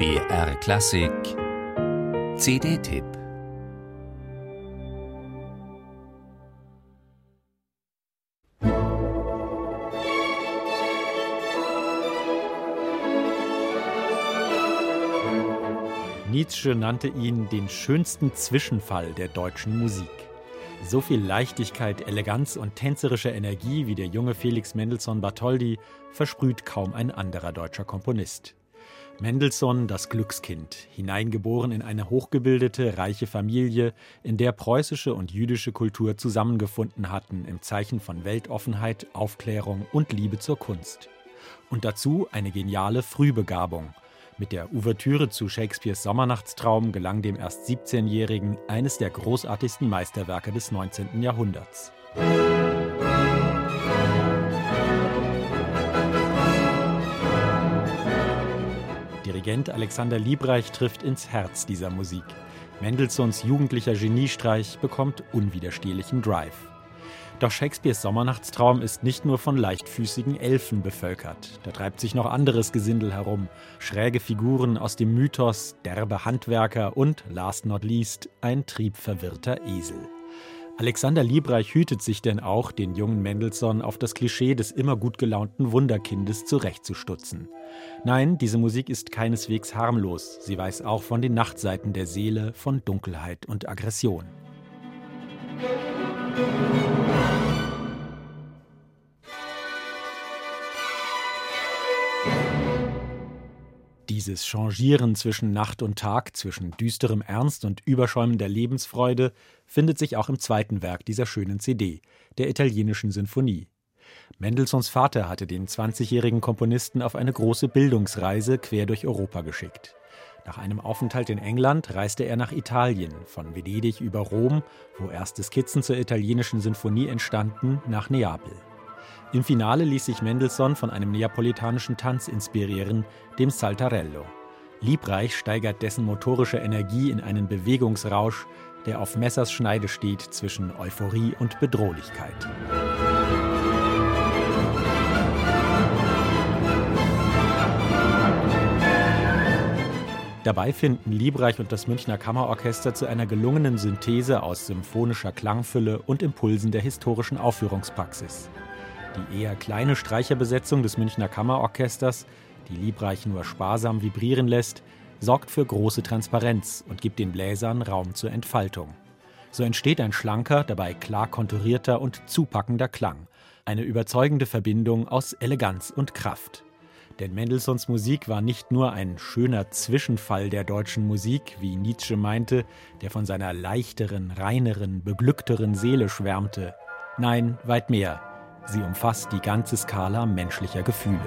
BR Klassik CD-Tipp Nietzsche nannte ihn den schönsten Zwischenfall der deutschen Musik. So viel Leichtigkeit, Eleganz und tänzerische Energie wie der junge Felix Mendelssohn Bartholdy versprüht kaum ein anderer deutscher Komponist. Mendelssohn das Glückskind, hineingeboren in eine hochgebildete, reiche Familie, in der preußische und jüdische Kultur zusammengefunden hatten im Zeichen von Weltoffenheit, Aufklärung und Liebe zur Kunst. Und dazu eine geniale Frühbegabung. Mit der Ouvertüre zu Shakespeares Sommernachtstraum gelang dem erst 17-Jährigen eines der großartigsten Meisterwerke des 19. Jahrhunderts. Dirigent Alexander Liebreich trifft ins Herz dieser Musik. Mendelssohns jugendlicher Geniestreich bekommt unwiderstehlichen Drive. Doch Shakespeares Sommernachtstraum ist nicht nur von leichtfüßigen Elfen bevölkert. Da treibt sich noch anderes Gesindel herum. Schräge Figuren aus dem Mythos, derbe Handwerker und, last not least, ein triebverwirrter Esel. Alexander Liebreich hütet sich denn auch, den jungen Mendelssohn auf das Klischee des immer gut gelaunten Wunderkindes zurechtzustutzen. Nein, diese Musik ist keineswegs harmlos. Sie weiß auch von den Nachtseiten der Seele, von Dunkelheit und Aggression. Dieses Changieren zwischen Nacht und Tag, zwischen düsterem Ernst und überschäumender Lebensfreude findet sich auch im zweiten Werk dieser schönen CD, der italienischen Sinfonie. Mendelssohns Vater hatte den 20-jährigen Komponisten auf eine große Bildungsreise quer durch Europa geschickt. Nach einem Aufenthalt in England reiste er nach Italien, von Venedig über Rom, wo erste Skizzen zur italienischen Sinfonie entstanden, nach Neapel. Im Finale ließ sich Mendelssohn von einem neapolitanischen Tanz inspirieren, dem Saltarello. Liebreich steigert dessen motorische Energie in einen Bewegungsrausch, der auf Messers Schneide steht zwischen Euphorie und Bedrohlichkeit. Dabei finden Liebreich und das Münchner Kammerorchester zu einer gelungenen Synthese aus symphonischer Klangfülle und Impulsen der historischen Aufführungspraxis. Die eher kleine Streicherbesetzung des Münchner Kammerorchesters, die Liebreich nur sparsam vibrieren lässt, sorgt für große Transparenz und gibt den Bläsern Raum zur Entfaltung. So entsteht ein schlanker, dabei klar konturierter und zupackender Klang, eine überzeugende Verbindung aus Eleganz und Kraft. Denn Mendelssohns Musik war nicht nur ein schöner Zwischenfall der deutschen Musik, wie Nietzsche meinte, der von seiner leichteren, reineren, beglückteren Seele schwärmte. Nein, weit mehr. Sie umfasst die ganze Skala menschlicher Gefühle.